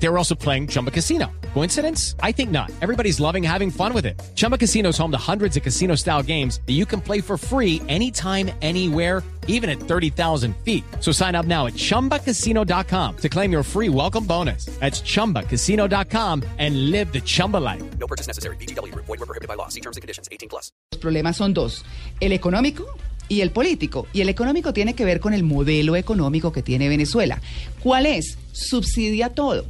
They were also playing Chumba Casino. Coincidence? I think not. Everybody's loving having fun with it. Chumba Casino is home to hundreds of casino style games that you can play for free anytime, anywhere, even at 30,000 feet. So sign up now at chumbacasino.com to claim your free welcome bonus. That's chumbacasino.com and live the Chumba life. No purchase necessary. BGW. Void were prohibited by law. See terms and conditions. 18 plus. Los problemas son dos, el económico y el político. Y el económico tiene que ver con el modelo económico que tiene Venezuela. ¿Cuál es? Subsidia todo.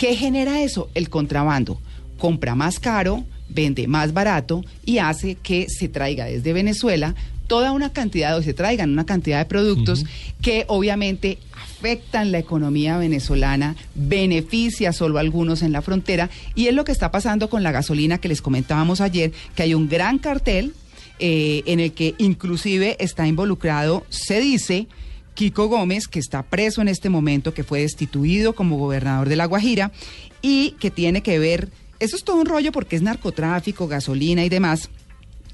¿Qué genera eso? El contrabando. Compra más caro, vende más barato y hace que se traiga desde Venezuela toda una cantidad o se traigan una cantidad de productos que obviamente afectan la economía venezolana, beneficia solo a algunos en la frontera y es lo que está pasando con la gasolina que les comentábamos ayer, que hay un gran cartel eh, en el que inclusive está involucrado, se dice, Kiko Gómez, que está preso en este momento, que fue destituido como gobernador de La Guajira y que tiene que ver, eso es todo un rollo porque es narcotráfico, gasolina y demás,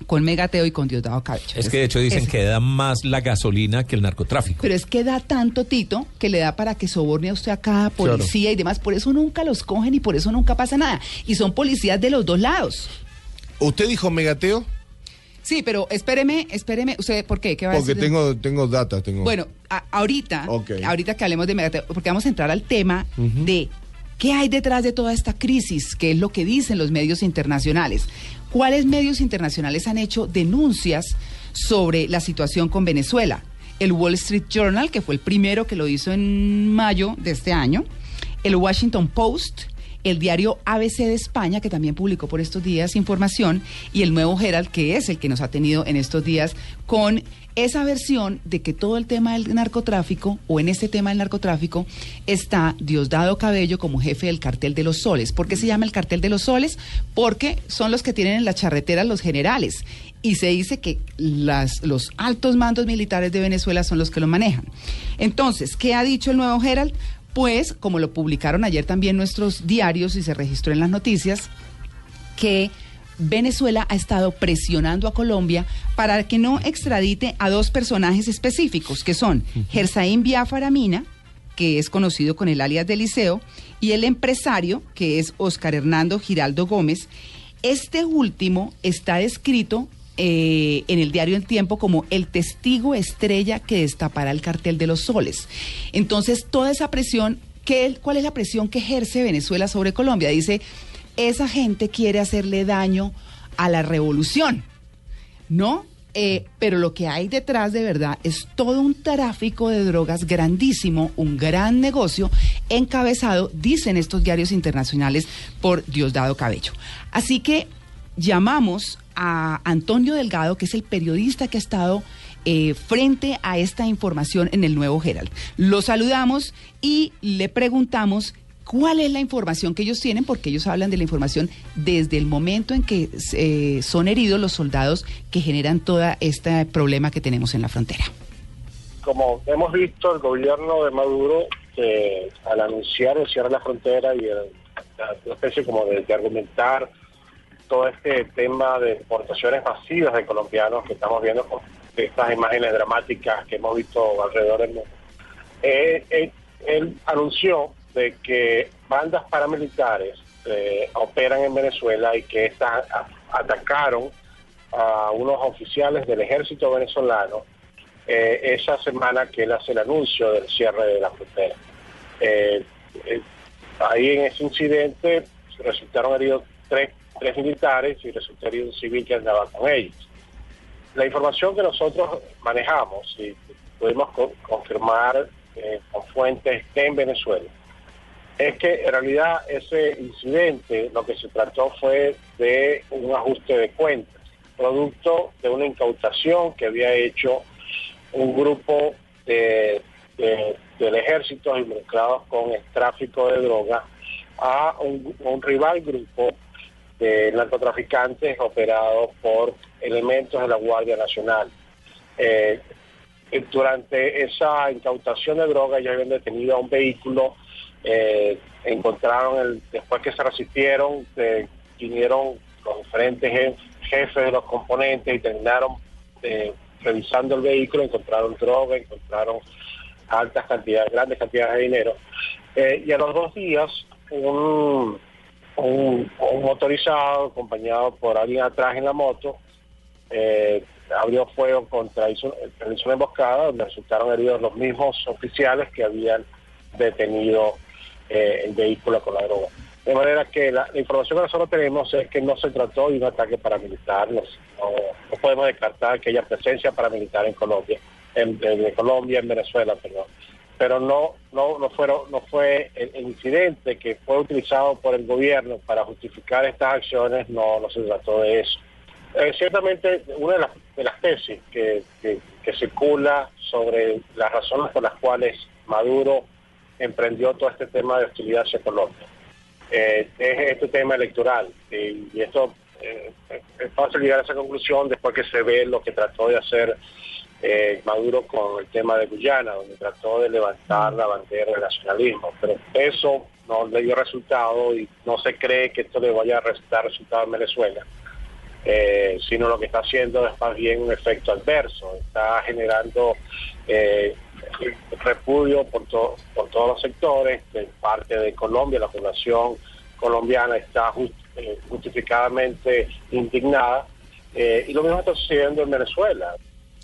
con Megateo y con Diosdado Cabello. Es que de hecho dicen Eso. que da más la gasolina que el narcotráfico. Pero es que da tanto tito que le da para que soborne a usted a cada policía y demás. Por eso nunca los cogen y por eso nunca pasa nada. Y son policías de los dos lados. ¿Usted dijo megateo? Sí, pero espéreme, espéreme. ¿Usted por qué? ¿Qué va a Porque decir? tengo, tengo data, tengo. Bueno, a- ahorita, ahorita que hablemos de porque vamos a entrar al tema de qué hay detrás de toda esta crisis, qué es lo que dicen los medios internacionales. ¿Cuáles medios internacionales han hecho denuncias sobre la situación con Venezuela? El Wall Street Journal, que fue el primero que lo hizo en mayo de este año, el Washington Post, el diario ABC de España, que también publicó por estos días información, y el Nuevo Herald, que es el que nos ha tenido en estos días con esa versión de que todo el tema del narcotráfico, o en este tema del narcotráfico, está Diosdado Cabello como jefe del cartel de los soles. ¿Por qué se llama el cartel de los soles? Porque son los que tienen en las charreteras los generales. Y se dice que los altos mandos militares de Venezuela son los que lo manejan. Entonces, ¿qué ha dicho el Nuevo Herald? Pues, como lo publicaron ayer también nuestros diarios y se registró en las noticias, que Venezuela ha estado presionando a Colombia para que no extradite a dos personajes específicos, que son Gersaín Biafara Mina, que es conocido con el alias de Liceo, y el empresario, que es Oscar Hernando Giraldo Gómez. Este último está descrito eh, en el diario El Tiempo como el testigo estrella que destapará el cartel de los soles. Entonces, toda esa presión, ¿qué, ¿cuál es la presión que ejerce Venezuela sobre Colombia? Dice, esa gente quiere hacerle daño a la revolución, ¿no? Eh, pero lo que hay detrás de verdad es todo un tráfico de drogas grandísimo, un gran negocio encabezado, dicen estos diarios internacionales, por Diosdado Cabello. Así que llamamos a Antonio Delgado, que es el periodista que ha estado eh, frente a esta información en el Nuevo Herald. Lo saludamos y le preguntamos cuál es la información que ellos tienen, porque ellos hablan de la información desde el momento en que eh, son heridos los soldados que generan todo este problema que tenemos en la frontera. como hemos visto, el gobierno de Maduro, eh, al anunciar el cierre de la frontera y el- especie como de argumentar todo este tema de deportaciones masivas de colombianos que estamos viendo con estas imágenes dramáticas que hemos visto alrededor del mundo, eh, eh, él anunció de que bandas paramilitares eh, operan en Venezuela y que estas atacaron a unos oficiales del ejército venezolano eh, esa semana que él hace el anuncio del cierre de la frontera. Eh, eh, ahí en ese incidente resultaron heridos tres, tres militares y resultó herido un civil que andaba con ellos. La información que nosotros manejamos y pudimos co- confirmar eh, con fuentes en Venezuela es que en realidad ese incidente lo que se trató fue de un ajuste de cuentas, producto de una incautación que había hecho un grupo de, de- del ejército involucrados con el tráfico de droga a un rival grupo de narcotraficantes operados por elementos de la Guardia Nacional. Eh, durante esa incautación de droga ya habían detenido a un vehículo, eh, encontraron, el, después que se resistieron, eh, vinieron los diferentes jef- jefes de los componentes y terminaron eh, revisando el vehículo, encontraron droga, encontraron altas cantidades, grandes cantidades de dinero. Y a los dos días, un, un, motorizado acompañado por alguien atrás en la moto eh, abrió fuego contra, hizo, una emboscada donde resultaron heridos los mismos oficiales que habían detenido eh, el vehículo con la droga. De manera que la, información que nosotros tenemos es que no se trató de un ataque paramilitar, no podemos descartar que haya presencia paramilitar en Colombia, en, en Colombia, en Venezuela, perdón. Pero no, no, no fueron, no fue el, incidente que fue utilizado por el gobierno para justificar estas acciones, no, no se trató de eso. Eh, ciertamente una de las, de las tesis que, que, circula sobre las razones por las cuales Maduro emprendió todo este tema de hostilidad hacia Colombia eh, es este tema electoral y, esto eh, es fácil llegar a esa conclusión después que se ve lo que trató de hacer eh, Maduro con el tema de Guyana, donde trató de levantar la bandera del nacionalismo, pero eso no le dio resultado y no se cree que esto le vaya a dar resultado en Venezuela eh, sino lo que está haciendo es más bien un efecto adverso, está generando eh, repudio por, to por todos los sectores, de parte de Colombia, la población colombiana está eh, justificadamente indignada, eh, y lo mismo está sucediendo en Venezuela.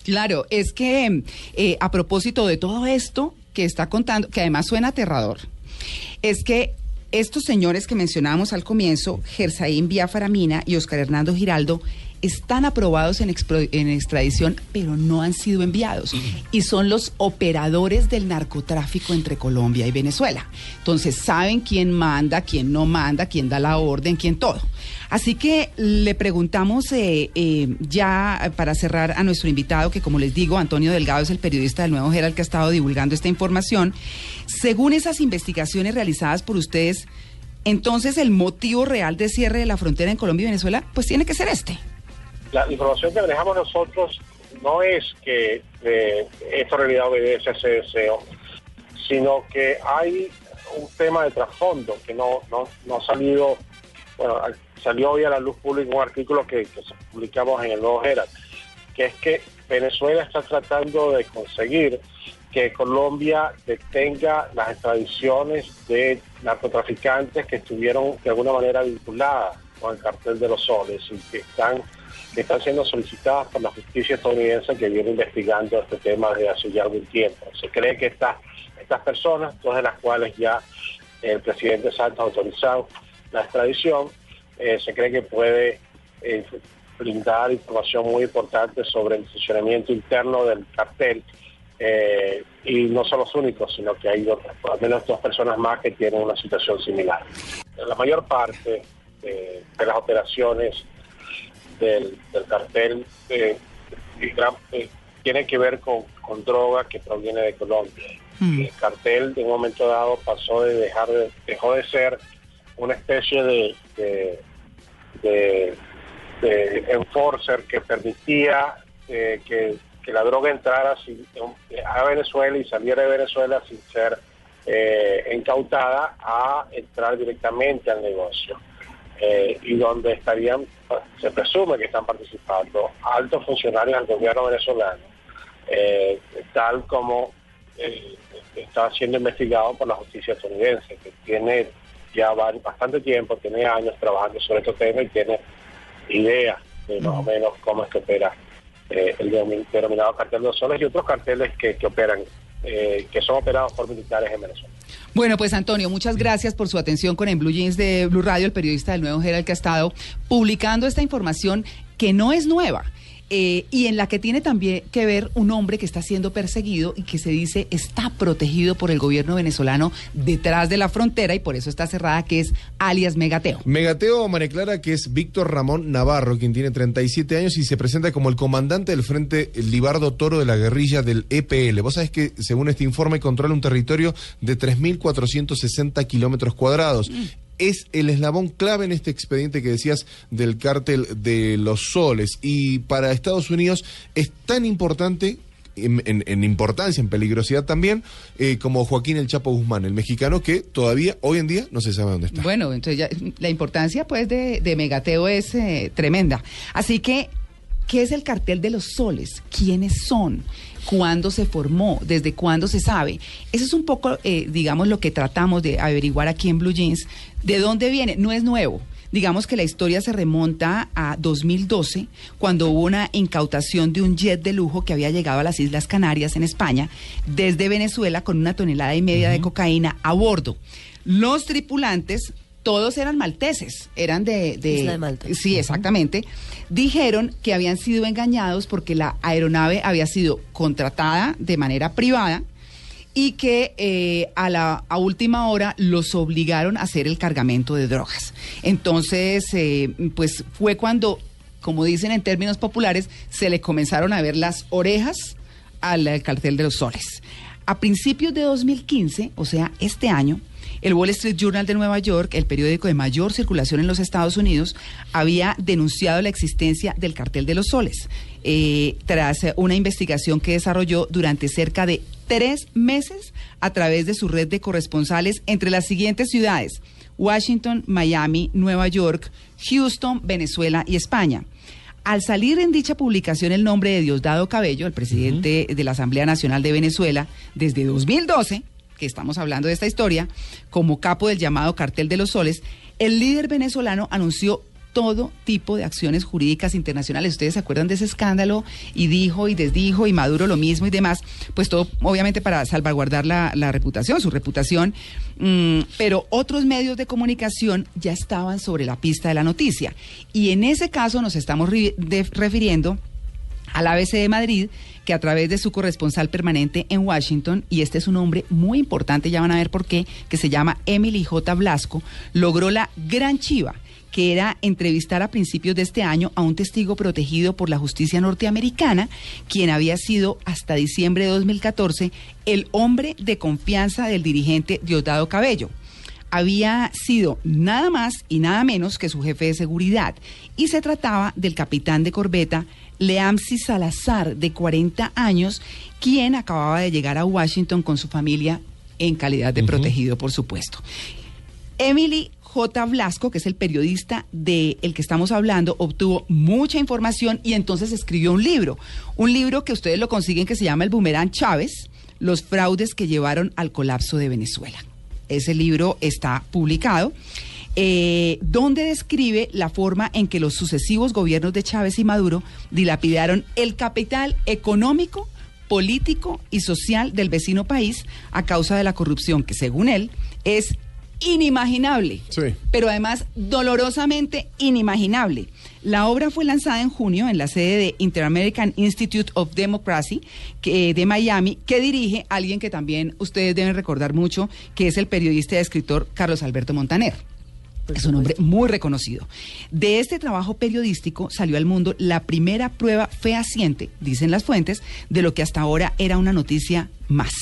Claro, es que eh, a propósito de todo esto que está contando, que además suena aterrador, es que estos señores que mencionábamos al comienzo, Gersaín Biafaramina y Oscar Hernando Giraldo, están aprobados en, en, extradición, pero no han sido enviados. Y son los operadores del narcotráfico entre Colombia y Venezuela. Entonces saben quién manda, quién no manda, quién da la orden, quién todo. Así que le preguntamos eh, eh, ya para cerrar a nuestro invitado, que como les digo, Antonio Delgado es el periodista del Nuevo Herald que ha estado divulgando esta información. Según esas investigaciones realizadas por ustedes, entonces el motivo real de cierre de la frontera en Colombia y Venezuela, pues tiene que ser este la información que manejamos nosotros no es que eh, esto en realidad obedece a ese deseo, sino que hay un tema de trasfondo que no, no, no ha salido, bueno, salió hoy a la luz pública un artículo que, que publicamos en el Nuevo Herald, que es que Venezuela está tratando de conseguir que Colombia detenga las extradiciones de narcotraficantes que estuvieron de alguna manera vinculadas con el cartel de los soles y que están que están siendo solicitadas por la justicia estadounidense que viene investigando este tema desde hace ya algún tiempo. Se cree que estas, estas personas, todas de las cuales ya el presidente Santos ha autorizado la extradición, eh, se cree que puede eh, brindar información muy importante sobre el funcionamiento interno del cartel. Eh, y no son los únicos, sino que hay otras, al menos dos personas más que tienen una situación similar. La mayor parte de las operaciones del, del cartel eh, eh, tiene que ver con, con, droga que proviene de Colombia. Mm. El cartel de un momento dado pasó de dejar de, dejó de ser una especie de, de, de, de enforcer que permitía eh, que, que, la droga entrara sin, a Venezuela y saliera de Venezuela sin ser eh, incautada a entrar directamente al negocio. Eh, y donde estarían, se presume que están participando altos funcionarios del gobierno venezolano, eh, tal como eh, está siendo investigado por la justicia estadounidense, que tiene ya bastante tiempo, tiene años trabajando sobre este tema y tiene idea de más o menos cómo es que opera el denominado cartel de los soles y otros carteles que, que operan, que son operados por militares en Venezuela. Bueno, pues Antonio, muchas gracias por su atención con el Blue Jeans de Blue Radio, el periodista del Nuevo Herald que ha estado publicando esta información que no es nueva. Eh, y en la que tiene también que ver un hombre que está siendo perseguido y que se dice está protegido por el gobierno venezolano detrás de la frontera y por eso está cerrada, que es alias Megateo. Megateo, María Clara, que es Víctor Ramón Navarro, quien tiene 37 años y se presenta como el comandante del Frente Libardo Toro de la guerrilla del EPL. Vos sabés que, según este informe, controla un territorio de 3.460 kilómetros cuadrados. Mm es el eslabón clave en este expediente que decías del cártel de los soles. Y para Estados Unidos es tan importante en, en- en importancia, en peligrosidad también, eh, como Joaquín El Chapo Guzmán, el mexicano que todavía, hoy en día, no se sabe dónde está. Bueno, entonces ya, la importancia pues de, de Megateo es eh, tremenda. Así que, ¿qué es el cartel de los soles? ¿Quiénes son? ¿Cuándo se formó? ¿Desde cuándo se sabe? Eso es un poco, eh, digamos, lo que tratamos de averiguar aquí en Blue Jeans. ¿De dónde viene? No es nuevo. Digamos que la historia se remonta a 2012, cuando hubo una incautación de un jet de lujo que había llegado a las Islas Canarias, en España, desde Venezuela, con una tonelada y media de cocaína a bordo. Los tripulantes, todos eran malteses, eran de... de Isla de Malta. Sí, exactamente. Dijeron que habían sido engañados porque la aeronave había sido contratada de manera privada y que eh, a la a última hora los obligaron a hacer el cargamento de drogas. Entonces, eh, pues fue cuando, como dicen en términos populares, se le comenzaron a ver las orejas al, al cartel de los soles. A principios de 2015, o sea, este año, el Wall Street Journal de Nueva York, el periódico de mayor circulación en los Estados Unidos, había denunciado la existencia del cartel de los soles, eh, tras una investigación que desarrolló durante cerca de tres meses a través de su red de corresponsales entre las siguientes ciudades, Washington, Miami, Nueva York, Houston, Venezuela y España. Al salir en dicha publicación el nombre de Diosdado Cabello, el presidente de la Asamblea Nacional de Venezuela, desde 2012, que estamos hablando de esta historia, como capo del llamado Cartel de los Soles, el líder venezolano anunció todo tipo de acciones jurídicas internacionales. Ustedes se acuerdan de ese escándalo y dijo y desdijo y Maduro lo mismo y demás, pues todo obviamente para salvaguardar la, reputación, su reputación, Mm, pero otros medios de comunicación ya estaban sobre la pista de la noticia. Y en ese caso nos estamos refiriendo al ABC de Madrid, que a través de su corresponsal permanente en Washington, y este es un hombre muy importante, ya van a ver por qué, que se llama Emily J. Blasco, logró la gran chiva que era entrevistar a principios de este año a un testigo protegido por la justicia norteamericana, quien había sido hasta diciembre de 2014 el hombre de confianza del dirigente Diosdado Cabello había sido nada más y nada menos que su jefe de seguridad. Y se trataba del capitán de corbeta Leamsi Salazar, de 40 años, quien acababa de llegar a Washington con su familia en calidad de protegido, por supuesto. Emily J. Blasco, que es el periodista del el que estamos hablando, obtuvo mucha información y entonces escribió un libro. Un libro que ustedes lo consiguen que se llama El Boomerang Chávez, los fraudes que llevaron al colapso de Venezuela. Ese libro está publicado. eh, donde describe la forma en que los sucesivos gobiernos de Chávez y Maduro dilapidaron el capital económico, político y social del vecino país a causa de la corrupción que, según él, es inimaginable, Sí. pero además dolorosamente inimaginable. La obra fue lanzada en junio en la sede de Inter-American Institute of Democracy que, de Miami, que dirige alguien que también ustedes deben recordar mucho, que es el periodista y escritor Carlos Alberto Montaner. Es un hombre muy reconocido. De este trabajo periodístico salió al mundo la primera prueba fehaciente, dicen las fuentes, de lo que hasta ahora era una noticia más,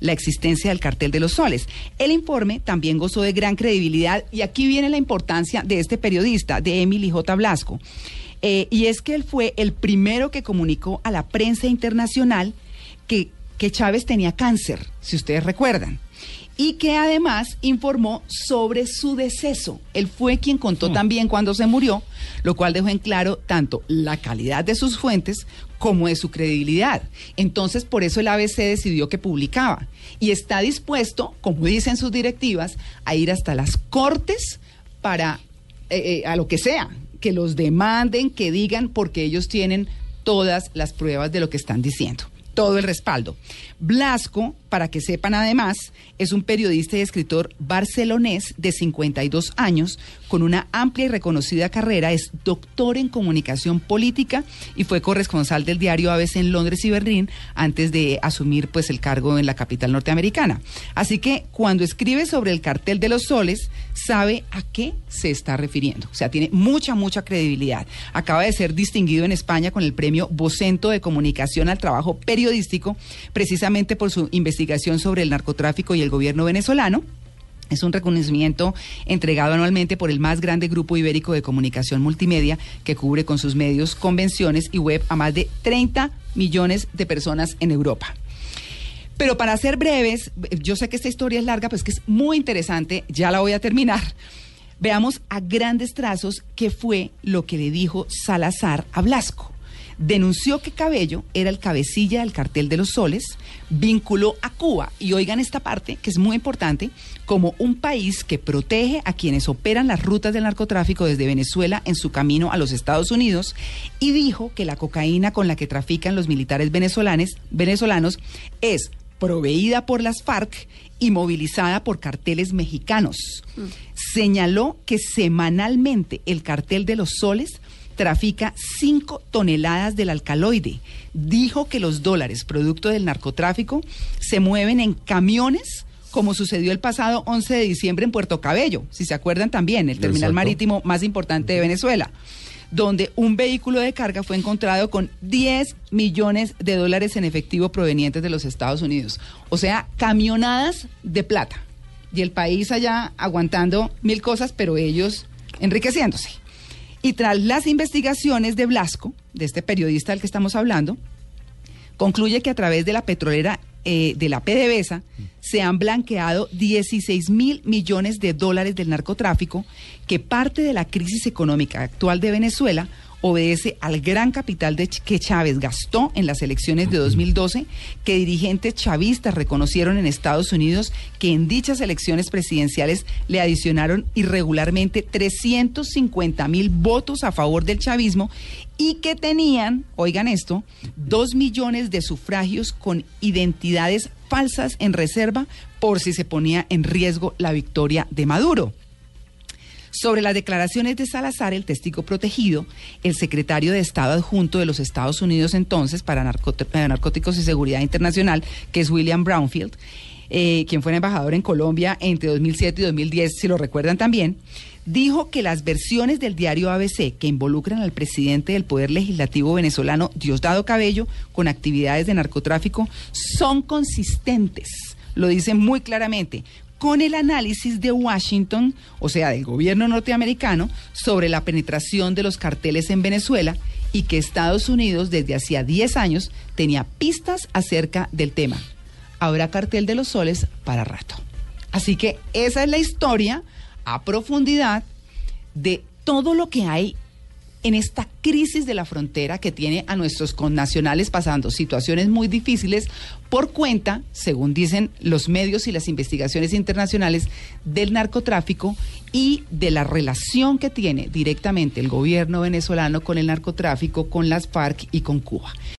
la existencia del cartel de los soles. El informe también gozó de gran credibilidad y aquí viene la importancia de este periodista, de Emily J. Blasco. Eh, y es que él fue el primero que comunicó a la prensa internacional que, que Chávez tenía cáncer, si ustedes recuerdan y que además informó sobre su deceso. Él fue quien contó también cuando se murió, lo cual dejó en claro tanto la calidad de sus fuentes como de su credibilidad. Entonces, por eso el ABC decidió que publicaba y está dispuesto, como dicen sus directivas, a ir hasta las cortes para eh, eh, a lo que sea, que los demanden, que digan, porque ellos tienen todas las pruebas de lo que están diciendo todo el respaldo. Blasco, para que sepan además, es un periodista y escritor barcelonés de 52 años, con una amplia y reconocida carrera, es doctor en comunicación política y fue corresponsal del diario ABC en Londres y Berlín antes de asumir pues el cargo en la capital norteamericana. Así que cuando escribe sobre el cartel de los soles, sabe a qué se está refiriendo. O sea, tiene mucha, mucha credibilidad. Acaba de ser distinguido en España con el premio Vocento de Comunicación al Trabajo Periodístico, precisamente por su investigación sobre el narcotráfico y el gobierno venezolano. Es un reconocimiento entregado anualmente por el más grande grupo ibérico de comunicación multimedia que cubre con sus medios, convenciones y web a más de 30 millones de personas en Europa. Pero para ser breves, yo sé que esta historia es larga, pues que es muy interesante, ya la voy a terminar. Veamos a grandes trazos qué fue lo que le dijo Salazar a Blasco. Denunció que Cabello era el cabecilla del cartel de los soles, vinculó a Cuba, y oigan esta parte que es muy importante, como un país que protege a quienes operan las rutas del narcotráfico desde Venezuela en su camino a los Estados Unidos, y dijo que la cocaína con la que trafican los militares venezolanos, venezolanos es proveída por las FARC y movilizada por carteles mexicanos. Señaló que semanalmente el cartel de los soles trafica 5 toneladas del alcaloide. Dijo que los dólares, producto del narcotráfico, se mueven en camiones como sucedió el pasado 11 de diciembre en Puerto Cabello, si se acuerdan también, el terminal Exacto. marítimo más importante de Venezuela donde un vehículo de carga fue encontrado con 10 millones de dólares en efectivo provenientes de los Estados Unidos. O sea, camionadas de plata. Y el país allá aguantando mil cosas, pero ellos enriqueciéndose. Y tras las investigaciones de Blasco, de este periodista del que estamos hablando, concluye que a través de la petrolera eh, de la PDVSA se han blanqueado 16 mil millones de dólares del narcotráfico, que parte de la crisis económica actual de Venezuela obedece al gran capital de Ch- que Chávez gastó en las elecciones de 2012, que dirigentes chavistas reconocieron en Estados Unidos que en dichas elecciones presidenciales le adicionaron irregularmente 350 mil votos a favor del chavismo y que tenían, oigan esto, dos millones de sufragios con identidades falsas en reserva por si se ponía en riesgo la victoria de Maduro. Sobre las declaraciones de Salazar, el testigo protegido, el secretario de Estado adjunto de los Estados Unidos entonces para eh, Narcóticos y Seguridad Internacional, que es William Brownfield, eh, quien fue embajador en Colombia entre 2007 y 2010, si lo recuerdan también, dijo que las versiones del diario ABC que involucran al presidente del Poder Legislativo venezolano, Diosdado Cabello, con actividades de narcotráfico, son consistentes. Lo dice muy claramente con el análisis de Washington, o sea, del gobierno norteamericano, sobre la penetración de los carteles en Venezuela y que Estados Unidos desde hacía 10 años tenía pistas acerca del tema. Habrá cartel de los soles para rato. Así que esa es la historia a profundidad de todo lo que hay en esta crisis de la frontera que tiene a nuestros connacionales pasando situaciones muy difíciles por cuenta, según dicen los medios y las investigaciones internacionales, del narcotráfico y de la relación que tiene directamente el gobierno venezolano con el narcotráfico, con las FARC y con Cuba.